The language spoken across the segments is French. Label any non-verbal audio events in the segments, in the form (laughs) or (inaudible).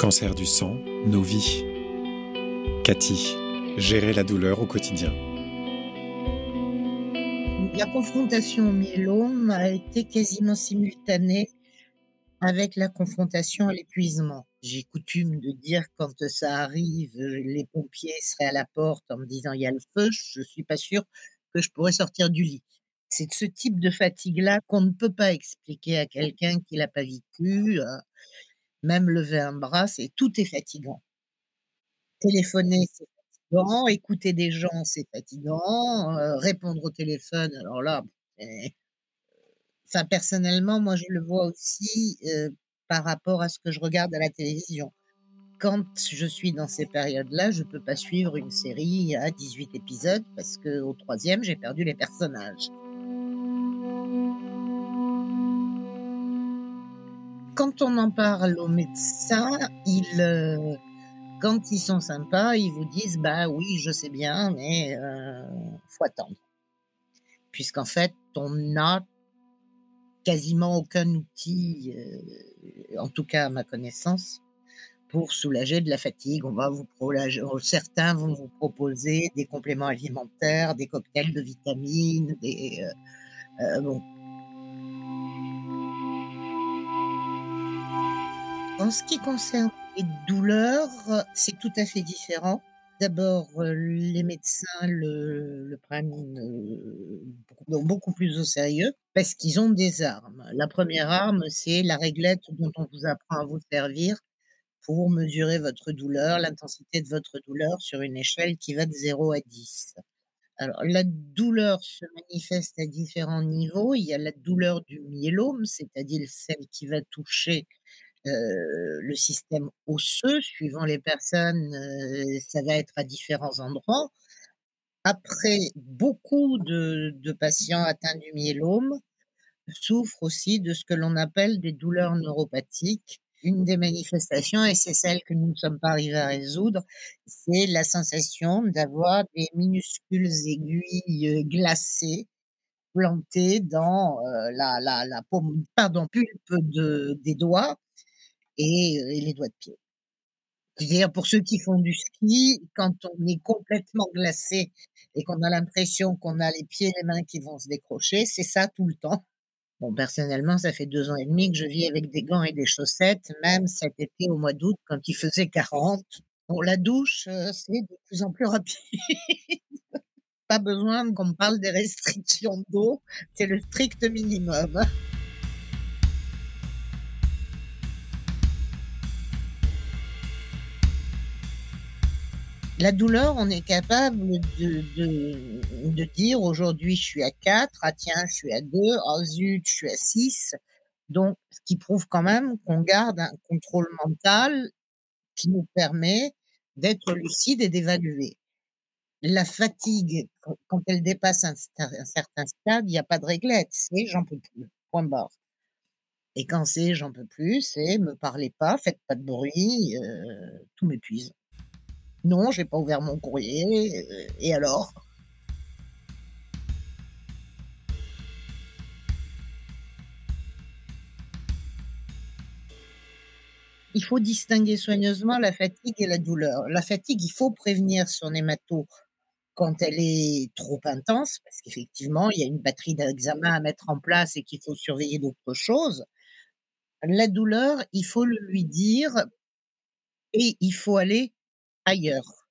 Cancer du sang, nos vies. Cathy, gérer la douleur au quotidien. La confrontation au myélome a été quasiment simultanée avec la confrontation à l'épuisement. J'ai coutume de dire quand ça arrive, les pompiers seraient à la porte en me disant il y a le feu, je suis pas sûre que je pourrais sortir du lit. C'est ce type de fatigue-là qu'on ne peut pas expliquer à quelqu'un qui l'a pas vécu. Même lever un bras, c'est tout est fatigant. Téléphoner, c'est fatigant. Écouter des gens, c'est fatigant. Euh, répondre au téléphone, alors là, enfin, personnellement, moi, je le vois aussi euh, par rapport à ce que je regarde à la télévision. Quand je suis dans ces périodes-là, je ne peux pas suivre une série à 18 épisodes parce qu'au troisième, j'ai perdu les personnages. Quand on en parle aux médecins, ils, euh, quand ils sont sympas, ils vous disent bah oui, je sais bien, mais euh, faut attendre. Puisqu'en fait, on n'a quasiment aucun outil, euh, en tout cas à ma connaissance, pour soulager de la fatigue. On va vous certains vont vous proposer des compléments alimentaires, des cocktails de vitamines, des bon, En ce qui concerne les douleurs, c'est tout à fait différent. D'abord, euh, les médecins le, prennent euh, beaucoup, plus au sérieux parce qu'ils ont des armes. La première arme, c'est la réglette dont on vous apprend à vous servir pour mesurer votre douleur, l'intensité de votre douleur sur une échelle qui va de 0 à 10. Alors, la douleur se manifeste à différents niveaux. Il y a la douleur du myélome, c'est-à-dire celle qui va toucher le système osseux, suivant les personnes, ça va être à différents endroits. Après, beaucoup de, patients atteints du myélome souffrent aussi de ce que l'on appelle des douleurs neuropathiques. Une des manifestations, et c'est celle que nous ne sommes pas arrivés à résoudre, c'est la sensation d'avoir des minuscules aiguilles glacées plantées dans la, paume, pardon, pulpe de, des doigts et, les doigts de pied. C'est-à-dire pour ceux qui font du ski, quand on est complètement glacé et qu'on a l'impression qu'on a les pieds et les mains qui vont se décrocher, c'est ça tout le temps. Bon, personnellement, ça fait deux ans et demi que je vis avec des gants et des chaussettes, même cet été au mois d'août quand il faisait 40. Bon, la douche, c'est de plus en plus rapide. (laughs) Pas besoin qu'on me parle des restrictions d'eau, c'est le strict minimum. La douleur, on est capable de, dire aujourd'hui je suis à 4, ah tiens, je suis à 2, ah zut, je suis à 6. Donc, ce qui prouve quand même qu'on garde un contrôle mental qui nous permet d'être lucide et d'évaluer. La fatigue, quand elle dépasse un, certain stade, il n'y a pas de réglette, c'est j'en peux plus, point barre. Et quand c'est j'en peux plus, c'est me parlez pas, faites pas de bruit, euh, tout m'épuise. Non, j'ai pas ouvert mon courrier. Euh, et alors? Il faut distinguer soigneusement la fatigue et la douleur. La fatigue, il faut prévenir son hémato quand elle est trop intense, parce qu'effectivement, il y a une batterie d'examens à mettre en place et qu'il faut surveiller d'autres choses. La douleur, il faut le lui dire et il faut aller ailleurs.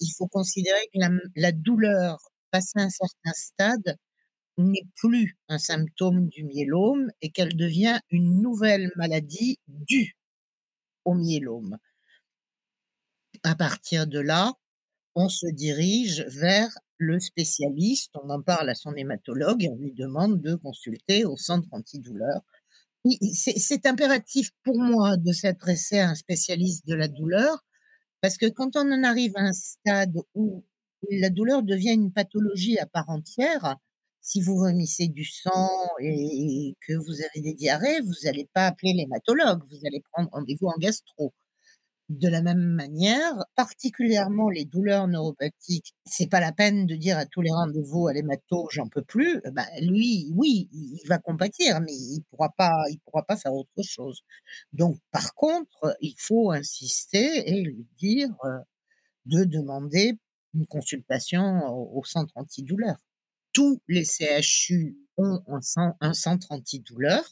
Il faut considérer que la, douleur, passé un certain stade, n'est plus un symptôme du myélome et qu'elle devient une nouvelle maladie due au myélome. À partir de là, on se dirige vers le spécialiste, on en parle à son hématologue et on lui demande de consulter au centre antidouleur. C'est impératif pour moi de s'adresser à un spécialiste de la douleur parce que quand on en arrive à un stade où la douleur devient une pathologie à part entière, si vous vomissez du sang et que vous avez des diarrhées, vous n'allez pas appeler l'hématologue, vous allez prendre rendez-vous en gastro. De la même manière, particulièrement les douleurs neuropathiques, c'est pas la peine de dire à tous les rendez-vous à l'hémato j'en peux plus. Bah, lui, oui, il va compatir, mais il pourra pas, il pourra pas faire autre chose. Donc, par contre, il faut insister et lui dire euh, de demander une consultation au, centre antidouleur. Tous les CHU ont un centre antidouleur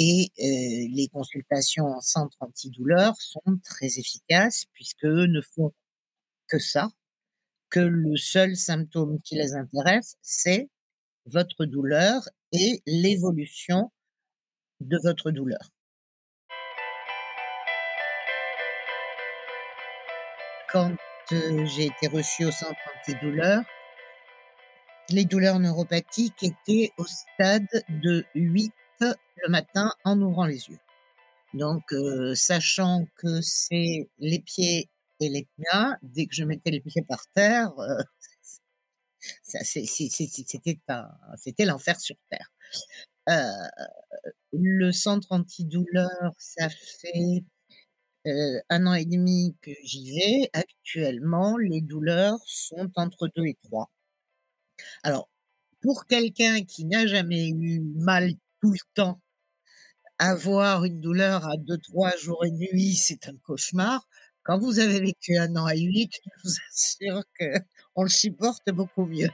et euh, les consultations en centre antidouleur sont très efficaces puisque ne font que ça, que le seul symptôme qui les intéresse, c'est votre douleur et l'évolution de votre douleur. Quand euh, j'ai été reçue au centre antidouleur, les douleurs neuropathiques étaient au stade de 8 le matin en ouvrant les yeux. Donc, euh, sachant que c'est les pieds et les mains, dès que je mettais les pieds par terre, euh, (laughs) c'était l'enfer sur terre. Euh, le centre antidouleur, ça fait un an et demi que j'y vais. Actuellement, les douleurs sont entre 2 et 3. Alors, pour quelqu'un qui n'a jamais eu mal tout le temps. Avoir une douleur à 2, 3 jours et nuit, c'est un cauchemar. Quand vous avez vécu un an à 8, je vous (laughs) assure qu'on le supporte beaucoup mieux.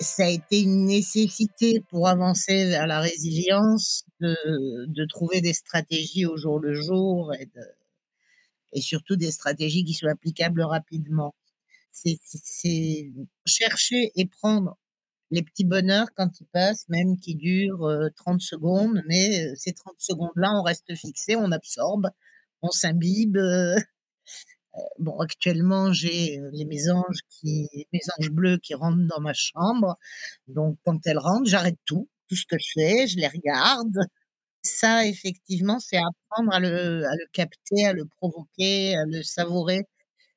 Ça a été une nécessité pour avancer vers la résilience de, trouver des stratégies au jour le jour et surtout des stratégies qui soient applicables rapidement c'est chercher et prendre les petits bonheurs quand ils passent, même qui durent 30 secondes, mais ces 30 secondes-là, on reste fixé, on absorbe, on s'imbibe. bon, actuellement, j'ai les mésanges qui, mésanges bleus qui rentrent dans ma chambre. Donc, quand elles rentrent, j'arrête tout, tout ce que je fais, je les regarde. Ça, effectivement, c'est apprendre à le, à le capter, à le provoquer, à le savourer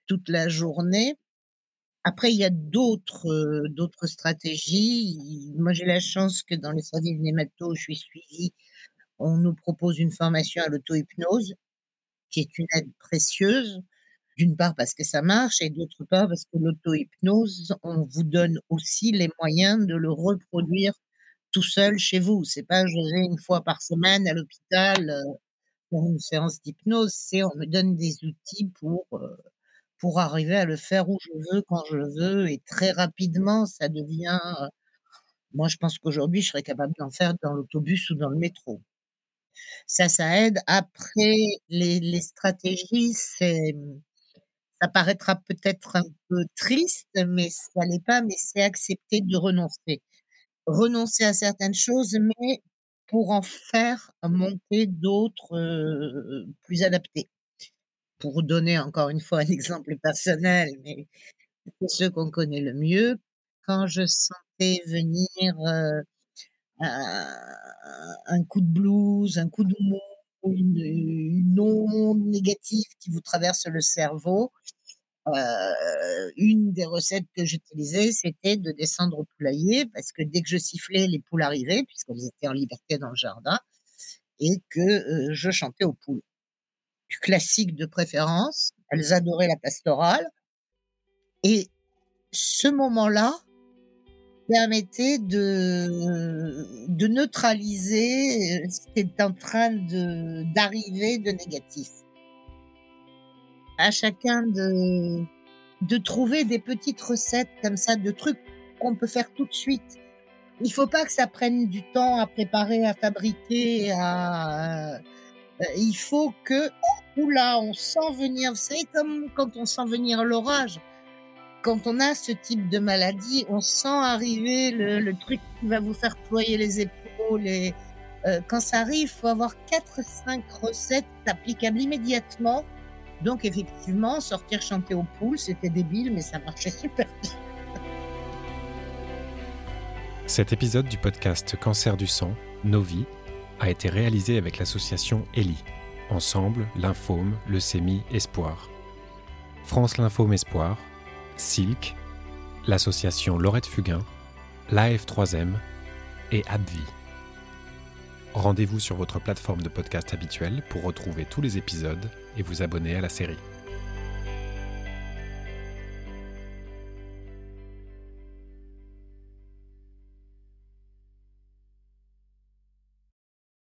toute la journée après, il y a d'autres, d'autres stratégies. Moi, j'ai la chance que dans les services némato où je suis suivie, on nous propose une formation à l'auto-hypnose, qui est une aide précieuse. D'une part parce que ça marche et d'autre part parce que l'auto-hypnose, on vous donne aussi les moyens de le reproduire tout seul chez vous. C'est pas je vais une fois par semaine à l'hôpital pour une séance d'hypnose, c'est on me donne des outils pour pour arriver à le faire où je veux, quand je veux, et très rapidement, ça devient. moi, je pense qu'aujourd'hui, je serais capable d'en faire dans l'autobus ou dans le métro. Ça, ça aide. Après, les, stratégies, c'est, ça paraîtra peut-être un peu triste, mais ça n'est pas, mais c'est accepter de renoncer. Renoncer à certaines choses, mais pour en faire monter d'autres plus adaptées pour donner encore une fois un exemple personnel, mais ceux qu'on connaît le mieux, quand je sentais venir un, coup de blues, un coup de une, onde négative qui vous traverse le cerveau, une des recettes que j'utilisais, c'était de descendre au poulailler, parce que dès que je sifflais, les poules arrivaient, puisqu'elles étaient en liberté dans le jardin, et que je chantais aux poules classique de préférence. Elles adoraient la pastorale. Et ce moment-là permettait de, neutraliser ce qui est en train d'arriver de, négatif. À chacun de, de trouver des petites recettes comme ça, de trucs qu'on peut faire tout de suite. Il faut pas que ça prenne du temps à préparer, à fabriquer, à, euh, il faut que, oula, on sent venir, c'est comme quand on sent venir l'orage. Quand on a ce type de maladie, on sent arriver le, truc qui va vous faire ployer les épaules. Euh, quand ça arrive, il faut avoir 4-5 recettes applicables immédiatement. Donc effectivement, sortir chanter aux poules, c'était débile, mais ça marchait super bien. Cet épisode du podcast Cancer du sang, Nos vies, a été réalisé avec l'association ELI, Ensemble, Lymphome, Leucémie, Espoir. France Lymphome Espoir, Silk, l'association Laurette Fugain, l'AF3M et ABVI. Rendez-vous sur votre plateforme de podcast habituelle pour retrouver tous les épisodes et vous abonner à la série.